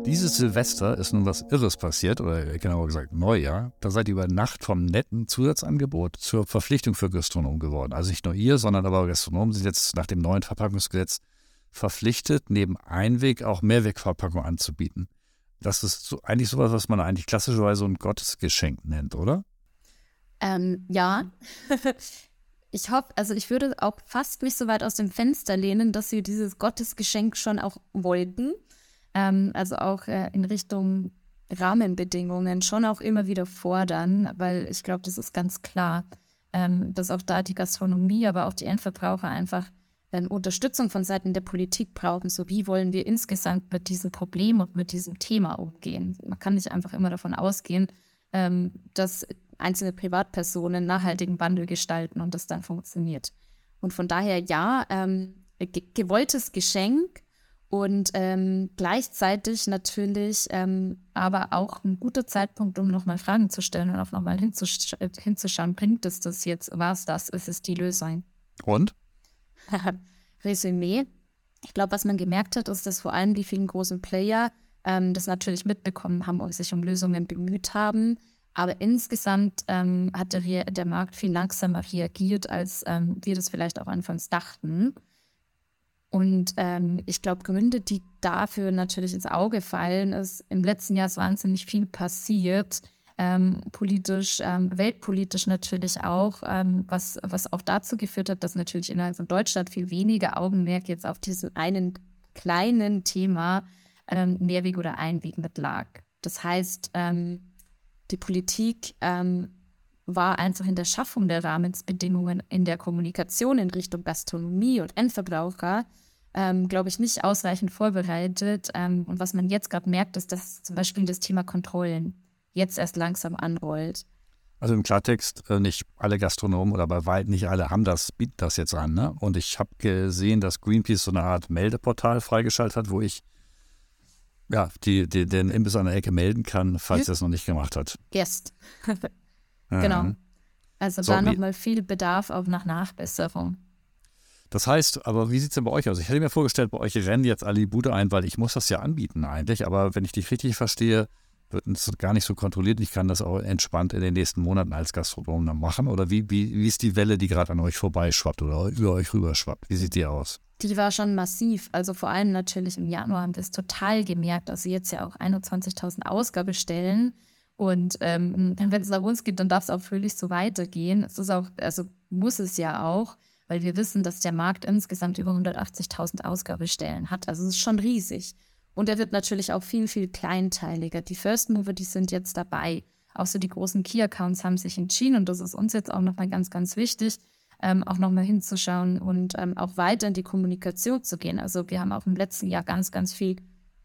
Dieses Silvester ist nun was Irres passiert, oder genauer gesagt Neujahr. Da seid ihr über Nacht vom netten Zusatzangebot zur Verpflichtung für Gastronomen geworden. Also nicht nur ihr, sondern aber Gastronomen sind jetzt nach dem neuen Verpackungsgesetz verpflichtet, neben Einweg auch Mehrwegverpackung anzubieten. Das ist so, eigentlich sowas, was man eigentlich klassischerweise ein Gottesgeschenk nennt, oder? Ähm, ja, ich hoffe, also ich würde auch fast nicht so weit aus dem Fenster lehnen, dass sie dieses Gottesgeschenk schon auch wollten. Ähm, also auch äh, in Richtung Rahmenbedingungen schon auch immer wieder fordern, weil ich glaube, das ist ganz klar, ähm, dass auch da die Gastronomie, aber auch die Endverbraucher einfach ähm, Unterstützung von Seiten der Politik brauchen. So wie wollen wir insgesamt mit diesem Problem und mit diesem Thema umgehen? Man kann nicht einfach immer davon ausgehen, ähm, dass einzelne Privatpersonen nachhaltigen Wandel gestalten und das dann funktioniert. Und von daher ja, ähm, äh, gewolltes Geschenk und ähm, gleichzeitig natürlich ähm, aber auch ein guter Zeitpunkt, um nochmal Fragen zu stellen und auch nochmal hinzusch hinzuschauen, bringt es das jetzt, war es das, ist es die Lösung? Und? Resümee. Ich glaube, was man gemerkt hat, ist, dass vor allem die vielen großen Player ähm, das natürlich mitbekommen haben und sich um Lösungen bemüht haben. Aber insgesamt ähm, hat der, der, Markt viel langsamer reagiert, als ähm, wir das vielleicht auch anfangs dachten. Und ähm, ich glaube, Gründe, die dafür natürlich ins Auge fallen, ist, im letzten Jahr ist wahnsinnig viel passiert. Ähm, politisch, ähm, weltpolitisch natürlich auch, ähm, was, was auch dazu geführt hat, dass natürlich innerhalb von Deutschland viel weniger Augenmerk jetzt auf diesem einen kleinen Thema ähm, Mehrweg oder Einweg mit lag. Das heißt, ähm, die Politik war einfach in der Schaffung der Rahmenbedingungen in der Kommunikation in Richtung Gastronomie und Endverbraucher, ähm, glaube ich, nicht ausreichend vorbereitet. Ähm, und was man jetzt gerade merkt, ist, dass zum Beispiel das Thema Kontrollen jetzt erst langsam anrollt. Also im Klartext, äh, nicht alle Gastronomen oder bei weitem nicht alle haben das, bieten das jetzt an. Ne? Und ich habe gesehen, dass Greenpeace so eine Art Meldeportal freigeschaltet hat, wo ich ja, die, die, den Imbiss an der Ecke melden kann, falls er es noch nicht gemacht hat. Guest. Genau. Also so, da nochmal viel Bedarf auch nach Nachbesserung. Das heißt, aber wie sieht es denn bei euch aus? Ich hätte mir vorgestellt, bei euch rennen jetzt alle die Bude ein, weil ich muss das ja anbieten eigentlich. Aber wenn ich dich richtig verstehe, wird es gar nicht so kontrolliert. Ich kann das auch entspannt in den nächsten Monaten als Gastronom dann machen. Oder wie, wie, wie ist die Welle, die gerade an euch vorbeischwappt oder über euch rüberschwappt? Wie sieht die aus? Die war schon massiv. Also vor allem natürlich im Januar haben wir es total gemerkt, dass sie jetzt ja auch 21.000 Ausgabestellen und ähm, wenn es nach uns geht, dann darf es auch fröhlich so weitergehen. Es ist auch, also muss es ja auch, weil wir wissen, dass der Markt insgesamt über 180.000 Ausgabestellen hat. Also es ist schon riesig. Und er wird natürlich auch viel, viel kleinteiliger. Die First Mover, die sind jetzt dabei. Auch so die großen Key-Accounts haben sich entschieden und das ist uns jetzt auch nochmal ganz, ganz wichtig, ähm, auch nochmal hinzuschauen und ähm, auch weiter in die Kommunikation zu gehen. Also wir haben auch im letzten Jahr ganz, ganz viel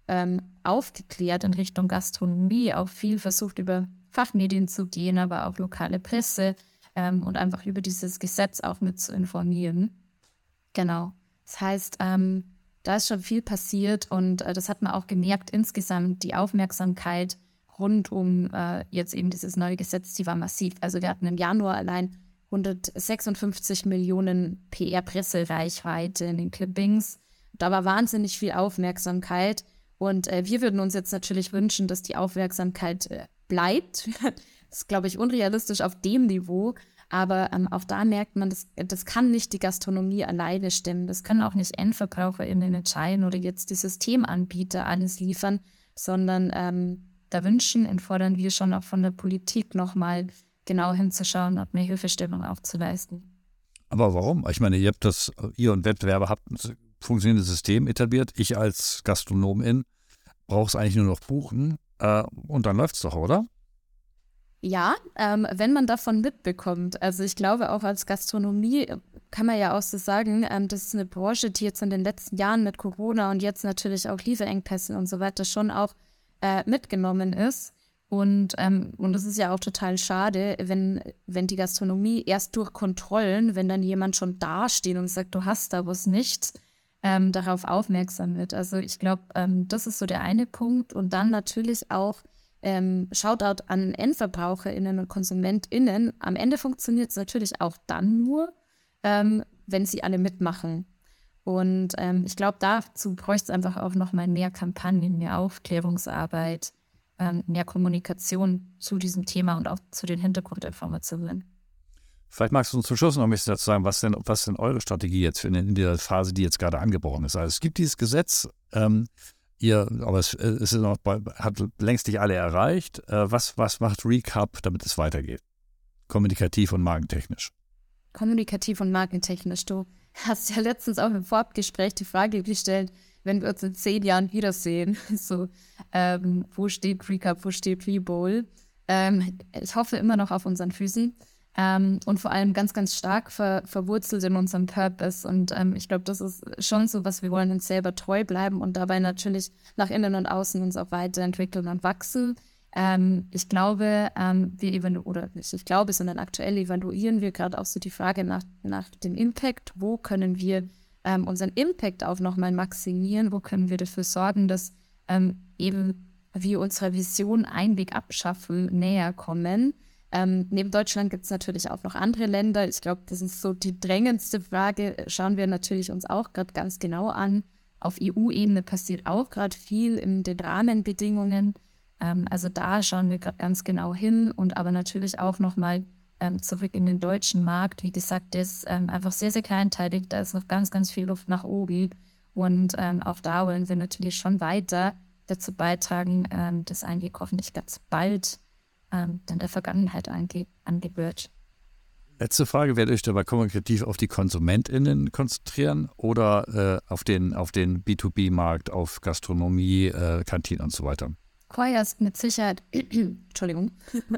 ähm, aufgeklärt in Richtung Gastronomie, auch viel versucht über Fachmedien zu gehen, aber auch lokale Presse ähm, und einfach über dieses Gesetz auch mit zu informieren. Genau. Das heißt, ähm, da ist schon viel passiert und äh, das hat man auch gemerkt insgesamt, die Aufmerksamkeit rund um äh, jetzt eben dieses neue Gesetz, die war massiv. Also wir hatten im Januar allein 156 Millionen PR-Pressereichweite in den Clippings. Da war wahnsinnig viel Aufmerksamkeit. Und äh, wir würden uns jetzt natürlich wünschen, dass die Aufmerksamkeit äh, bleibt. Ist, glaube ich, unrealistisch auf dem Niveau. Aber ähm, auch da merkt man, das, das kann nicht die Gastronomie alleine stemmen. Das können auch nicht EndverbraucherInnen entscheiden oder jetzt die Systemanbieter alles liefern, sondern ähm, da wünschen und fordern wir schon auch von der Politik nochmal genau hinzuschauen und mehr Hilfestellung aufzuleisten. Aber warum? Ich meine, ihr habt das, ihr und Wettbewerber habt funktionierendes System etabliert. Ich als Gastronomin brauche es eigentlich nur noch buchen äh, und dann läuft es doch, oder? Ja, ähm, wenn man davon mitbekommt. Also ich glaube auch als Gastronomie kann man ja auch so sagen, ähm, das ist eine Branche, die jetzt in den letzten Jahren mit Corona und jetzt natürlich auch Lieferengpässen und so weiter schon auch äh, mitgenommen ist. Und, ähm, und das ist ja auch total schade, wenn, wenn die Gastronomie erst durch Kontrollen, wenn dann jemand schon dasteht und sagt, du hast da was nicht, ähm, darauf aufmerksam wird. Also ich glaube, ähm, das ist so der eine Punkt. Und dann natürlich auch ähm, Shoutout an EndverbraucherInnen und KonsumentInnen. Am Ende funktioniert es natürlich auch dann nur, ähm, wenn sie alle mitmachen. Und ähm, ich glaube, dazu bräuchte es einfach auch nochmal mehr Kampagnen, mehr Aufklärungsarbeit, ähm, mehr Kommunikation zu diesem Thema und auch zu den Hintergrundinformationen. Vielleicht magst du uns zum Schluss noch ein bisschen dazu sagen, was denn, was denn eure Strategie jetzt in, in der Phase, die jetzt gerade angebrochen ist. Also es gibt dieses Gesetz, ähm, ihr, aber es, es ist noch hat längst nicht alle erreicht. Äh, was, was macht Recap, damit es weitergeht? Kommunikativ und markentechnisch. Kommunikativ und markentechnisch. Du hast ja letztens auch im Vorabgespräch die Frage gestellt, wenn wir uns in zehn Jahren wiedersehen, so, ähm, wo steht Recap, wo steht Rebowl? Ähm, ich hoffe immer noch auf unseren Füßen. Ähm, und vor allem ganz, ganz stark ver verwurzelt in unserem Purpose. Und ähm, ich glaube, das ist schon so, was wir wollen uns selber treu bleiben und dabei natürlich nach innen und außen uns auch weiterentwickeln und wachsen. Ähm, ich glaube, ähm, wir evaluieren, oder nicht ich glaube, sondern aktuell evaluieren wir gerade auch so die Frage nach, nach dem Impact. Wo können wir ähm, unseren Impact auch nochmal maximieren? Wo können wir dafür sorgen, dass ähm, eben wir unserer Vision ein Weg abschaffen, näher kommen? Ähm, neben Deutschland gibt es natürlich auch noch andere Länder. Ich glaube, das ist so die drängendste Frage. Schauen wir natürlich uns auch gerade ganz genau an. Auf EU-Ebene passiert auch gerade viel in den Rahmenbedingungen. Ähm, also da schauen wir gerade ganz genau hin und aber natürlich auch nochmal ähm, zurück in den deutschen Markt. Wie gesagt, der ist ähm, einfach sehr, sehr kleinteilig. Da ist noch ganz, ganz viel Luft nach oben. Und ähm, auch da wollen wir natürlich schon weiter dazu beitragen, ähm, dass eigentlich hoffentlich ganz bald ähm, dann der Vergangenheit ange angebührt. Letzte Frage, werdet ihr euch dabei kommunikativ auf die KonsumentInnen konzentrieren oder äh, auf den, auf den B2B-Markt, auf Gastronomie, äh, Kantinen und so weiter? Vorerst mit Sicherheit, Entschuldigung,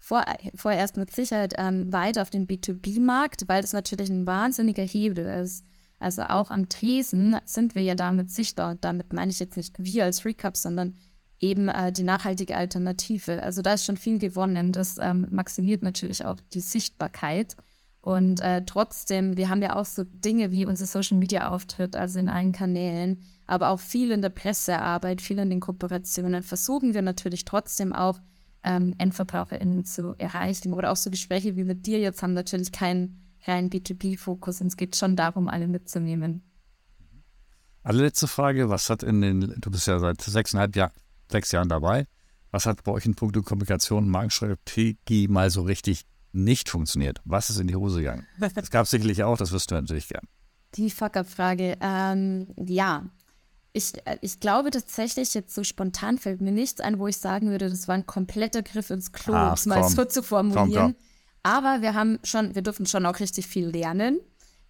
vor, vorerst mit Sicherheit ähm, weiter auf den B2B-Markt, weil das natürlich ein wahnsinniger Hebel ist. Also auch am Tresen sind wir ja damit sichtbar. Und damit meine ich jetzt nicht wir als Recap, sondern eben äh, die nachhaltige Alternative. Also da ist schon viel gewonnen. Das ähm, maximiert natürlich auch die Sichtbarkeit. Und äh, trotzdem, wir haben ja auch so Dinge wie unser Social Media Auftritt, also in allen Kanälen, aber auch viel in der Pressearbeit, viel in den Kooperationen, versuchen wir natürlich trotzdem auch ähm, EndverbraucherInnen zu erreichen. Oder auch so Gespräche wie mit dir jetzt haben natürlich keinen reinen B2B-Fokus. Es geht schon darum, alle mitzunehmen. Allerletzte Frage, was hat in den, du bist ja seit sechseinhalb Jahren sechs Jahren dabei. Was hat bei euch in puncto Kommunikation und Markenstrategie mal so richtig nicht funktioniert? Was ist in die Hose gegangen? Das gab es sicherlich auch, das wirst du natürlich gern. Die Fuck-Up-Frage. Ähm, ja, ich, äh, ich glaube tatsächlich, jetzt so spontan fällt mir nichts ein, wo ich sagen würde, das war ein kompletter Griff ins Klo, um es mal so zu formulieren. Komm, komm. Aber wir haben schon, wir dürfen schon auch richtig viel lernen.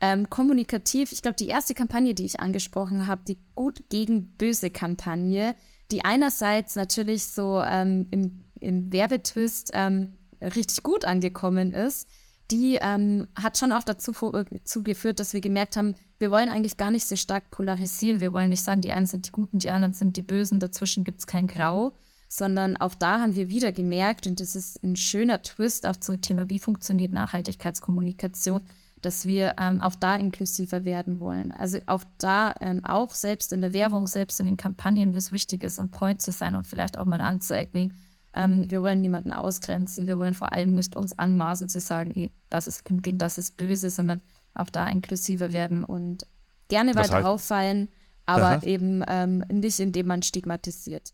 Ähm, kommunikativ, ich glaube, die erste Kampagne, die ich angesprochen habe, die Gut gegen Böse Kampagne, die einerseits natürlich so ähm, im, im Werbetwist ähm, richtig gut angekommen ist, die ähm, hat schon auch dazu, dazu geführt, dass wir gemerkt haben, wir wollen eigentlich gar nicht so stark polarisieren. Wir wollen nicht sagen, die einen sind die Guten, die anderen sind die Bösen, dazwischen gibt es kein Grau, sondern auch da haben wir wieder gemerkt, und das ist ein schöner Twist auf so Thema, wie funktioniert Nachhaltigkeitskommunikation, dass wir ähm, auch da inklusiver werden wollen. Also auch da, ähm, auch selbst in der Werbung, selbst in den Kampagnen, wie es wichtig ist, on point zu sein und vielleicht auch mal anzuecken. Ähm, wir wollen niemanden ausgrenzen. Wir wollen vor allem nicht uns anmaßen zu sagen, hey, das ist Kind, das ist böse, sondern auch da inklusiver werden und gerne das weiter heißt, auffallen, aber eben ähm, nicht, indem man stigmatisiert.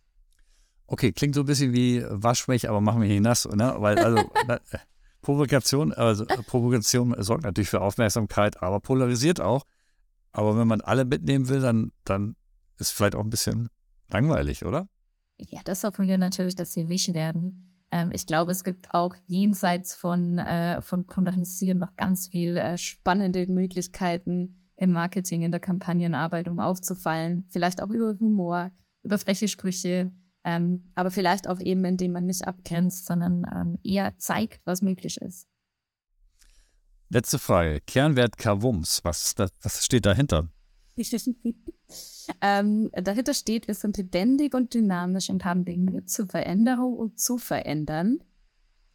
Okay, klingt so ein bisschen wie wasch mich, aber mach mich nicht nass, ne? Weil also Provokation, also äh, Provokation sorgt natürlich für Aufmerksamkeit, aber polarisiert auch. Aber wenn man alle mitnehmen will, dann, dann ist vielleicht auch ein bisschen langweilig, oder? Ja, das hoffen wir natürlich, dass sie wichtig werden. Ähm, ich glaube, es gibt auch jenseits von, äh, von Polarisieren noch ganz viele äh, spannende Möglichkeiten im Marketing, in der Kampagnenarbeit, um aufzufallen. Vielleicht auch über Humor, über freche Sprüche, ähm, aber vielleicht auch eben, indem man nicht abgrenzt, sondern ähm, eher zeigt, was möglich ist. Letzte Frage. Kernwert Kawums. Was, was steht dahinter? ähm, dahinter steht, wir sind lebendig und dynamisch und haben Dinge zur Veränderung und zu verändern.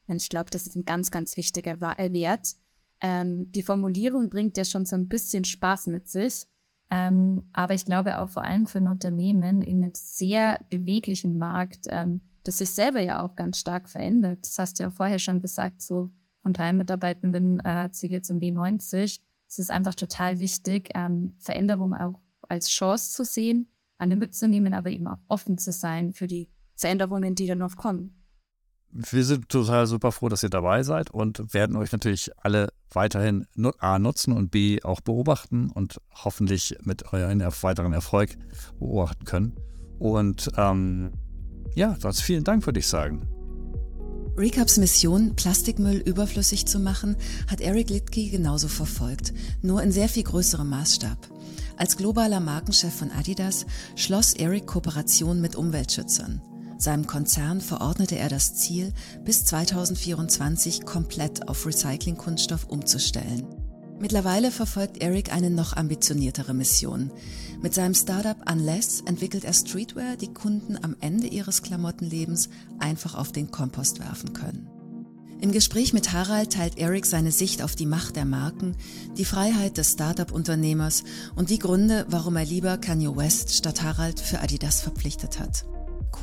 Und ich glaube, das ist ein ganz, ganz wichtiger Wert. Ähm, die Formulierung bringt ja schon so ein bisschen Spaß mit sich. Ähm, aber ich glaube auch vor allem für ein Unternehmen in einem sehr beweglichen Markt, ähm, das sich selber ja auch ganz stark verändert. Das hast du ja vorher schon gesagt, so von drei Mitarbeitenden äh, sie jetzt um die 90. Es ist einfach total wichtig, ähm, Veränderung auch als Chance zu sehen, an mitzunehmen, aber eben auch offen zu sein für die Veränderungen, die dann noch kommen wir sind total super froh, dass ihr dabei seid und werden euch natürlich alle weiterhin A nutzen und B auch beobachten und hoffentlich mit euren weiteren Erfolg beobachten können. Und ähm, ja, sonst vielen Dank, würde ich sagen. Recaps Mission, Plastikmüll überflüssig zu machen, hat Eric Littke genauso verfolgt, nur in sehr viel größerem Maßstab. Als globaler Markenchef von Adidas schloss Eric Kooperation mit Umweltschützern. Seinem Konzern verordnete er das Ziel, bis 2024 komplett auf Recycling-Kunststoff umzustellen. Mittlerweile verfolgt Eric eine noch ambitioniertere Mission. Mit seinem Startup Unless entwickelt er Streetwear, die Kunden am Ende ihres Klamottenlebens einfach auf den Kompost werfen können. Im Gespräch mit Harald teilt Eric seine Sicht auf die Macht der Marken, die Freiheit des Startup-Unternehmers und die Gründe, warum er lieber Kanye West statt Harald für Adidas verpflichtet hat.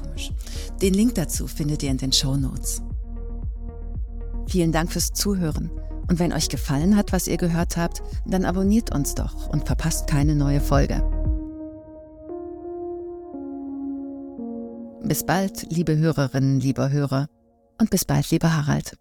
Komisch. Den Link dazu findet ihr in den Show Notes. Vielen Dank fürs Zuhören. Und wenn euch gefallen hat, was ihr gehört habt, dann abonniert uns doch und verpasst keine neue Folge. Bis bald, liebe Hörerinnen, lieber Hörer. Und bis bald, lieber Harald.